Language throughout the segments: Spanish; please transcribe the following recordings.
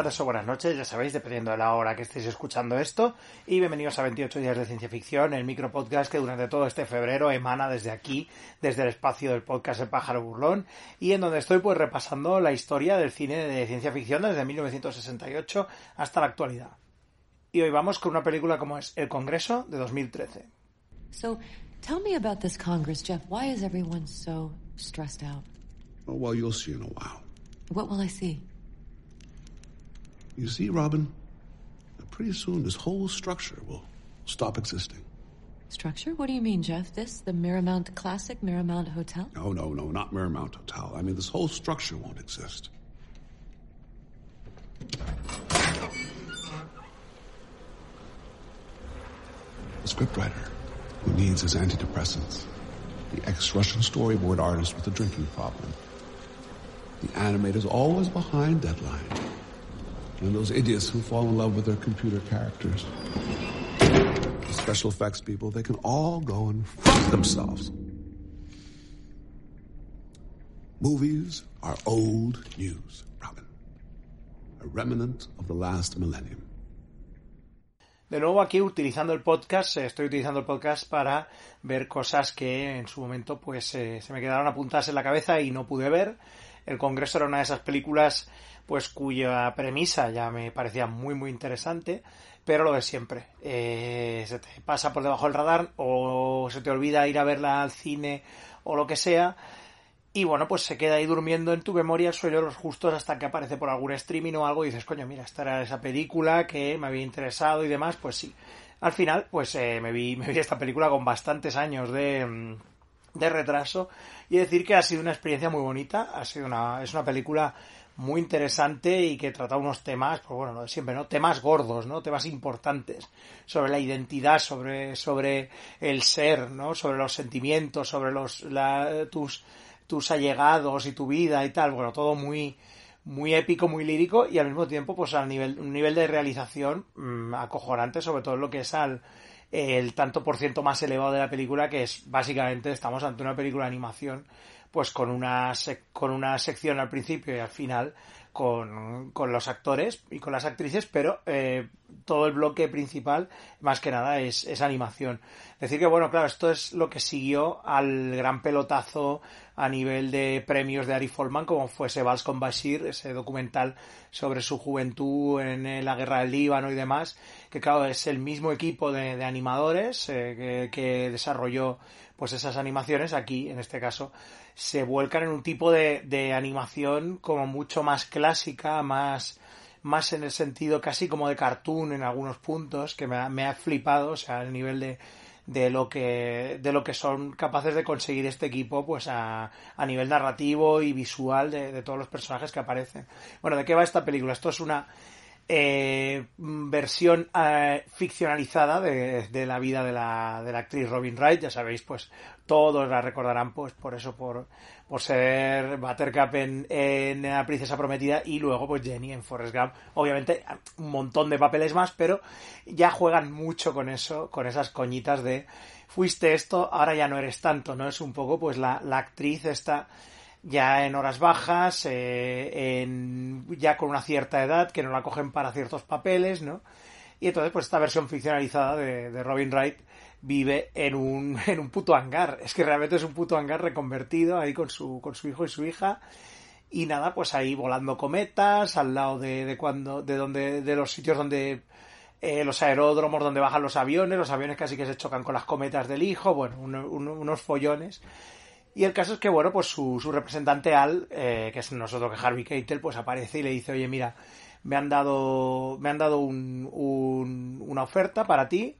tardes o buenas noches, ya sabéis, dependiendo de la hora que estéis escuchando esto. Y bienvenidos a 28 días de ciencia ficción, el micro podcast que durante todo este febrero emana desde aquí, desde el espacio del podcast El pájaro burlón, y en donde estoy pues repasando la historia del cine de ciencia ficción desde 1968 hasta la actualidad. Y hoy vamos con una película como es El Congreso de 2013. So, tell me about this Congress, Jeff. Why is everyone so stressed out? Oh, well, you'll see in a while. What will I see? You see, Robin, pretty soon this whole structure will stop existing. Structure? What do you mean, Jeff? This, the Miramount Classic Miramount Hotel? No, no, no, not Miramount Hotel. I mean, this whole structure won't exist. The scriptwriter who needs his antidepressants. The ex-Russian storyboard artist with a drinking problem. The animators always behind deadline. And those idiots who fall in love with their computer characters. The special effects people, they can all go and fuck themselves. Movies are old news, Robin. A remnant of the last millennium. De nuevo aquí utilizando el podcast, eh, estoy utilizando el podcast para ver cosas que en su momento pues eh, se me quedaron apuntadas en la cabeza y no pude ver. El Congreso era una de esas películas pues cuya premisa ya me parecía muy muy interesante, pero lo de siempre. Eh, se te pasa por debajo del radar o se te olvida ir a verla al cine o lo que sea. Y bueno, pues se queda ahí durmiendo en tu memoria sueño de los justos hasta que aparece por algún streaming o algo y dices, coño, mira, esta era esa película que me había interesado y demás, pues sí. Al final, pues eh, me, vi, me vi esta película con bastantes años de, mm, de retraso y decir que ha sido una experiencia muy bonita, ha sido una, es una película muy interesante y que trata unos temas, pues bueno, de siempre, ¿no? Temas gordos, ¿no? Temas importantes sobre la identidad, sobre, sobre el ser, ¿no? Sobre los sentimientos, sobre los, la, tus, tus allegados y tu vida y tal, bueno, todo muy, muy épico, muy lírico y al mismo tiempo, pues al nivel, un nivel de realización mmm, acojonante, sobre todo lo que es al, el tanto por ciento más elevado de la película, que es básicamente estamos ante una película de animación, pues con una, sec- con una sección al principio y al final con, con los actores y con las actrices, pero eh, todo el bloque principal, más que nada, es, es animación. Decir que, bueno, claro, esto es lo que siguió al gran pelotazo a nivel de premios de Ari Folman, como fuese Vals con Bashir, ese documental sobre su juventud en eh, la guerra del Líbano y demás, que claro, es el mismo equipo de, animadores eh, que, que desarrolló pues esas animaciones, aquí en este caso, se vuelcan en un tipo de, de animación como mucho más clásica, más, más en el sentido casi como de cartoon en algunos puntos, que me ha, me ha flipado, o sea, el nivel de, de lo que de lo que son capaces de conseguir este equipo pues a, a nivel narrativo y visual de, de todos los personajes que aparecen. Bueno de qué va esta película esto es una eh, versión eh, ficcionalizada de, de, la vida de la, de la actriz Robin Wright, ya sabéis, pues todos la recordarán pues por eso, por, por ser Buttercup en, en La Princesa Prometida y luego pues Jenny en Forrest Gump. Obviamente un montón de papeles más, pero ya juegan mucho con eso, con esas coñitas de fuiste esto, ahora ya no eres tanto, ¿no? Es un poco pues la, la actriz esta ya en horas bajas, eh, en, ya con una cierta edad, que no la cogen para ciertos papeles, ¿no? Y entonces, pues esta versión ficcionalizada de, de Robin Wright vive en un, en un puto hangar. Es que realmente es un puto hangar reconvertido ahí con su, con su hijo y su hija. Y nada, pues ahí volando cometas, al lado de, de cuando, de donde, de los sitios donde eh, los aeródromos donde bajan los aviones, los aviones casi que se chocan con las cometas del hijo, bueno, uno- uno- unos follones. Y el caso es que, bueno, pues su, su representante Al, eh, que es nosotros que Harvey Keitel, pues aparece y le dice, oye, mira, me han dado, me han dado un- un- una oferta para ti.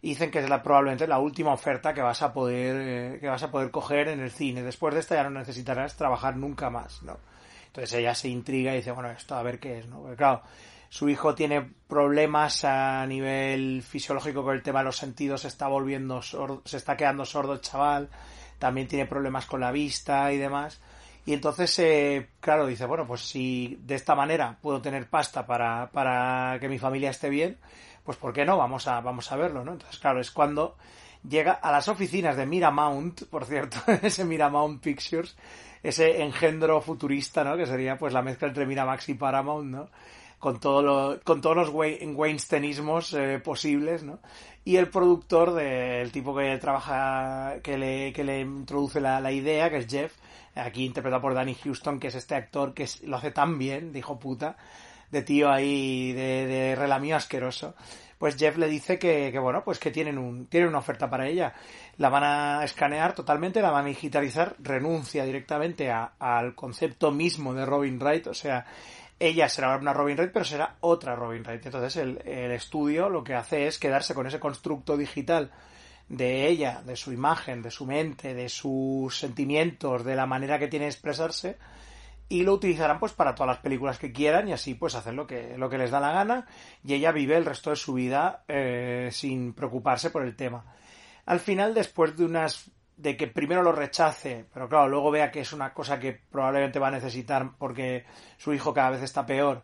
Y dicen que es la, probablemente la última oferta que vas a poder, eh, que vas a poder coger en el cine. Después de esta ya no necesitarás trabajar nunca más, ¿no? Entonces ella se intriga y dice, bueno, esto a ver qué es, ¿no? Porque claro, su hijo tiene problemas a nivel fisiológico con el tema de los sentidos, se está volviendo sordo, se está quedando sordo el chaval, también tiene problemas con la vista y demás. Y entonces, eh, claro, dice, bueno, pues si de esta manera puedo tener pasta para, para que mi familia esté bien, pues ¿por qué no? Vamos a, vamos a verlo, ¿no? Entonces, claro, es cuando llega a las oficinas de Miramount, por cierto, ese Miramount Pictures, ese engendro futurista, ¿no? Que sería pues la mezcla entre Miramax y Paramount, ¿no? Con, todo lo, con todos los Wei- Weinsteinismos eh, posibles, ¿no? Y el productor del tipo que trabaja, que le, que le introduce la, la idea, que es Jeff, aquí interpretado por Danny Houston, que es este actor que lo hace tan bien, de hijo puta, de tío ahí, de, de asqueroso. Pues Jeff le dice que, que, bueno, pues que tienen un, tienen una oferta para ella. La van a escanear totalmente, la van a digitalizar, renuncia directamente a- al concepto mismo de Robin Wright, o sea, ella será una Robin Wright, pero será otra Robin Wright. Entonces el, el estudio lo que hace es quedarse con ese constructo digital de ella, de su imagen, de su mente, de sus sentimientos, de la manera que tiene de expresarse, y lo utilizarán pues para todas las películas que quieran y así pues hacen lo que, lo que les da la gana y ella vive el resto de su vida eh, sin preocuparse por el tema. Al final, después de unas de que primero lo rechace, pero claro, luego vea que es una cosa que probablemente va a necesitar porque su hijo cada vez está peor,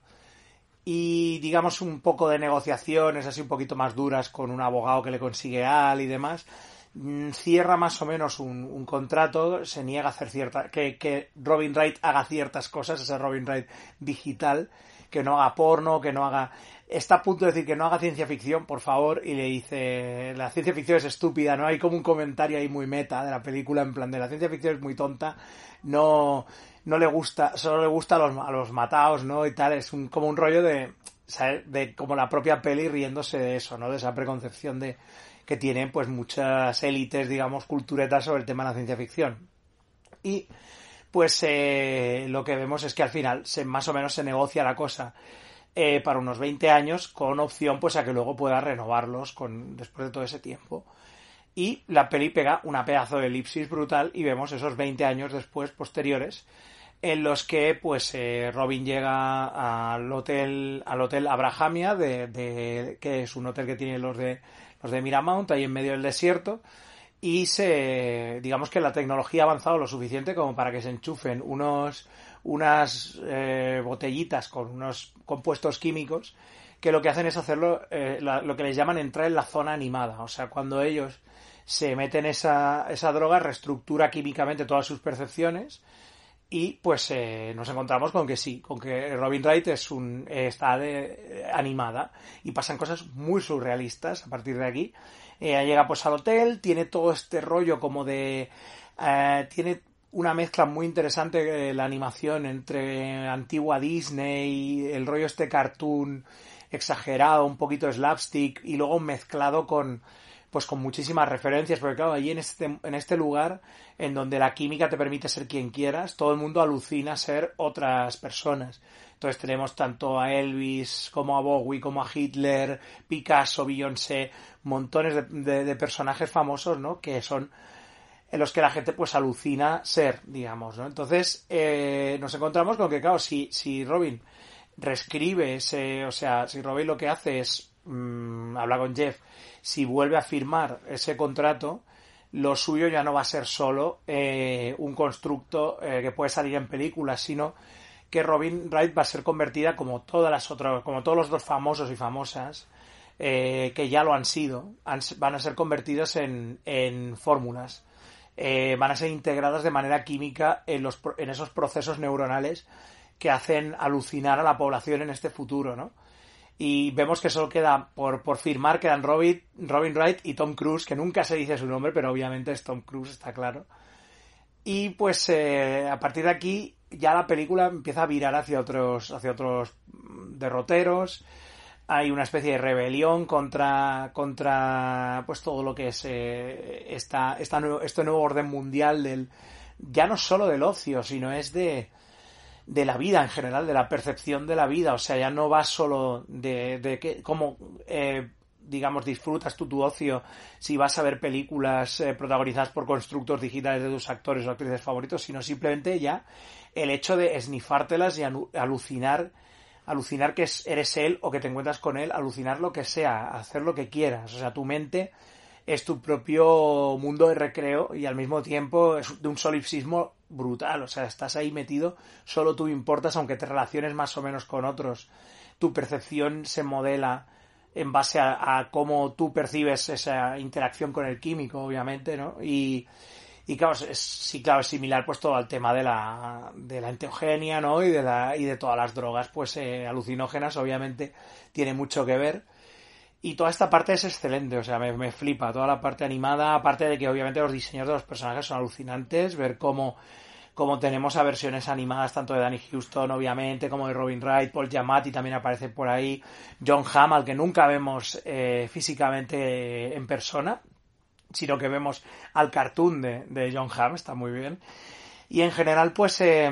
y digamos un poco de negociaciones así un poquito más duras con un abogado que le consigue al y demás, mm, cierra más o menos un, contrato, se niega a hacer cierta, que, que Robin Wright haga ciertas cosas, ese Robin Wright digital, que no haga porno, que no haga, está a punto de decir que no haga ciencia ficción, por favor, y le dice, la ciencia ficción es estúpida, ¿no? Hay como un comentario ahí muy meta de la película, en plan de la ciencia ficción es muy tonta, no, no le gusta, solo le gusta a los, a los mataos, ¿no? Y tal, es un, como un rollo de, ¿sabes? de como la propia peli riéndose de eso, ¿no? De esa preconcepción de que tienen pues muchas élites, digamos, culturetas sobre el tema de la ciencia ficción. Y pues eh, lo que vemos es que al final se, más o menos se negocia la cosa eh, para unos 20 años con opción pues a que luego pueda renovarlos con, después de todo ese tiempo. Y la peli pega una pedazo de elipsis brutal y vemos esos 20 años después, posteriores, en los que pues eh, Robin llega al hotel al hotel Abrahamia de, de- que es un hotel que tienen los de los de Miramount ahí en medio del desierto y se digamos que la tecnología ha avanzado lo suficiente como para que se enchufen unos unas eh, botellitas con unos compuestos químicos que lo que hacen es hacerlo eh, la- lo que les llaman entrar en la zona animada o sea cuando ellos se meten esa, esa droga reestructura químicamente todas sus percepciones y pues eh, nos encontramos con que sí, con que Robin Wright es un, eh, está de- eh, animada y pasan cosas muy surrealistas a partir de aquí. Ella llega pues al hotel, tiene todo este rollo como de... eh, tiene una mezcla muy interesante eh, la animación entre antigua Disney, el rollo este cartoon exagerado, un poquito slapstick y luego mezclado con pues con muchísimas referencias, porque claro, allí en este, en este lugar, en donde la química te permite ser quien quieras, todo el mundo alucina ser otras personas. Entonces tenemos tanto a Elvis, como a Bowie, como a Hitler, Picasso, Beyoncé, montones de, de- de personajes famosos, ¿no? Que son en los que la gente pues alucina ser, digamos, ¿no? Entonces eh, nos encontramos con que, claro, si, si Robin reescribe ese, o sea, si Robin lo que hace es mm, habla con Jeff, si vuelve a firmar ese contrato, lo suyo ya no va a ser solo eh, un constructo eh, que puede salir en películas, sino que Robin Wright va a ser convertida como todas las otras, como todos los dos famosos y famosas eh, que ya lo han sido, van a ser convertidos en, en fórmulas. Eh, van a ser integradas de manera química en, los, en esos procesos neuronales que hacen alucinar a la población en este futuro, ¿no? Y vemos que solo queda por, por firmar, quedan Robin, Robin Wright y Tom Cruise, que nunca se dice su nombre, pero obviamente es Tom Cruise, está claro. Y pues eh, a partir de aquí ya la película empieza a virar hacia otros, hacia otros derroteros. hay una especie de rebelión contra contra pues todo lo que es eh, esta, esta este nuevo orden mundial del ya no solo del ocio sino es de de la vida en general de la percepción de la vida o sea ya no va solo de, de que cómo eh, digamos disfrutas tú tu ocio si vas a ver películas eh, protagonizadas por constructos digitales de tus actores o actrices favoritos sino simplemente ya el hecho de esnifártelas y alucinar alucinar que es- eres él o que te encuentras con él, alucinar lo que sea, hacer lo que quieras. O sea, tu mente es tu propio mundo de recreo y al mismo tiempo es de un solipsismo brutal. O sea, estás ahí metido, solo tú importas, aunque te relaciones más o menos con otros. Tu percepción se modela en base a, cómo tú percibes esa interacción con el químico, obviamente, ¿no? Y, y claro, es, sí, claro, es similar pues todo al tema de la, de la enteogenia, ¿no? Y de, la, y de todas las drogas, pues eh, alucinógenas, obviamente, tiene mucho que ver. Y toda esta parte es excelente, o sea, me, me flipa. Toda la parte animada, aparte de que obviamente los diseños de los personajes son alucinantes, ver cómo, cómo tenemos a versiones animadas tanto de Danny Houston, obviamente, como de Robin Wright, Paul Giamatti también aparece por ahí, John Hamm, al que nunca vemos eh, físicamente en persona, sino que vemos al cartoon de, de John Hamm, está muy bien. Y en general, pues eh,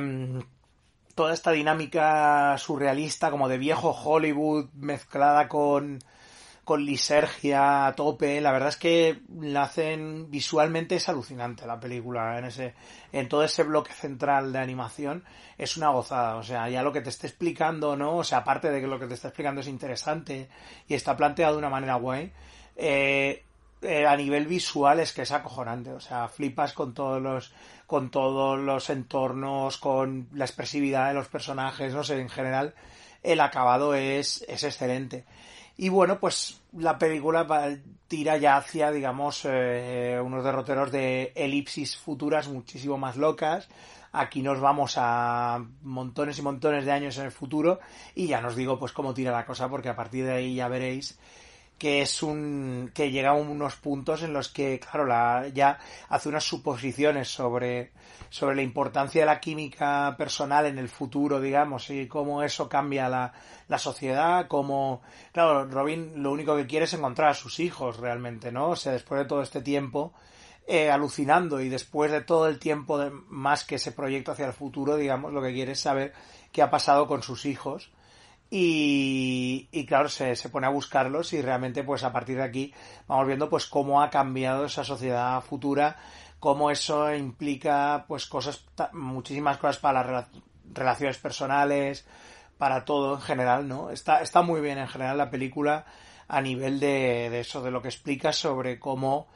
toda esta dinámica surrealista, como de viejo Hollywood, mezclada con, con lisergia a tope, la verdad es que la hacen visualmente es alucinante la película en ese en todo ese bloque central de animación es una gozada, o sea, ya lo que te esté explicando, ¿no? O sea, aparte de que lo que te está explicando es interesante y está planteado de una manera guay, eh, eh, a nivel visual es que es acojonante, o sea, flipas con todos los con todos los entornos, con la expresividad de los personajes, no sé, en general el acabado es, es excelente. Y bueno, pues la película tira ya hacia, digamos, eh, unos derroteros de elipsis futuras muchísimo más locas. Aquí nos vamos a montones y montones de años en el futuro y ya nos digo pues cómo tira la cosa porque a partir de ahí ya veréis que es un que llega a unos puntos en los que claro la ya hace unas suposiciones sobre sobre la importancia de la química personal en el futuro digamos y cómo eso cambia la, la sociedad cómo claro Robin lo único que quiere es encontrar a sus hijos realmente no o sea después de todo este tiempo eh, alucinando y después de todo el tiempo de, más que ese proyecto hacia el futuro digamos lo que quiere es saber qué ha pasado con sus hijos y, y claro, se, se pone a buscarlos y realmente pues a partir de aquí vamos viendo pues cómo ha cambiado esa sociedad futura, cómo eso implica pues cosas, muchísimas cosas para las rela- relaciones personales, para todo en general, ¿no? Está, está muy bien en general la película a nivel de, de eso, de lo que explica sobre cómo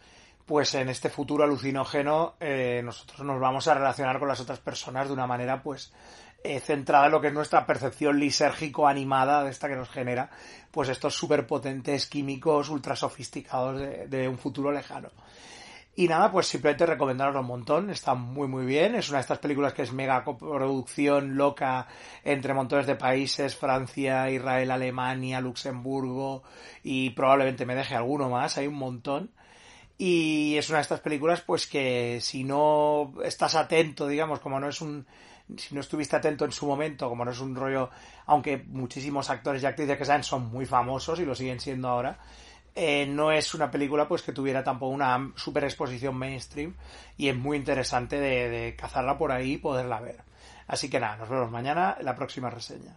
pues en este futuro alucinógeno eh, nosotros nos vamos a relacionar con las otras personas de una manera pues eh, centrada en lo que es nuestra percepción lisérgico animada de esta que nos genera pues estos superpotentes químicos ultra sofisticados de, un futuro lejano. Y nada, pues simplemente recomendarlo un montón, está muy muy bien, es una de estas películas que es mega coproducción loca entre montones de países, Francia, Israel, Alemania, Luxemburgo y probablemente me deje alguno más, hay un montón. Y es una de estas películas, pues que si no estás atento, digamos, como no es un si no estuviste atento en su momento, como no es un rollo, aunque muchísimos actores y actrices que saben son muy famosos y lo siguen siendo ahora, eh, no es una película pues que tuviera tampoco una super exposición mainstream y es muy interesante de, cazarla por ahí y poderla ver. Así que nada, nos vemos mañana en la próxima reseña.